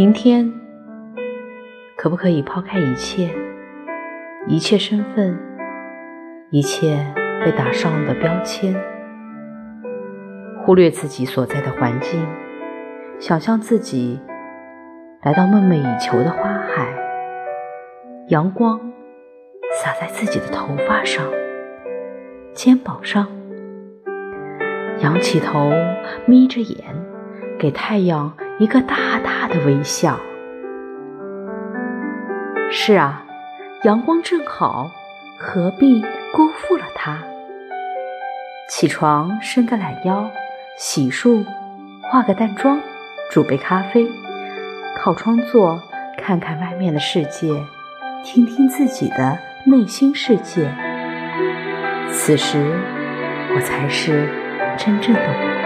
明天可不可以抛开一切，一切身份，一切被打上的标签，忽略自己所在的环境，想象自己来到梦寐以求的花海，阳光洒在自己的头发上、肩膀上，仰起头，眯着眼，给太阳。一个大大的微笑。是啊，阳光正好，何必辜负了它？起床，伸个懒腰，洗漱，化个淡妆，煮杯咖啡，靠窗坐，看看外面的世界，听听自己的内心世界。此时，我才是真正的我。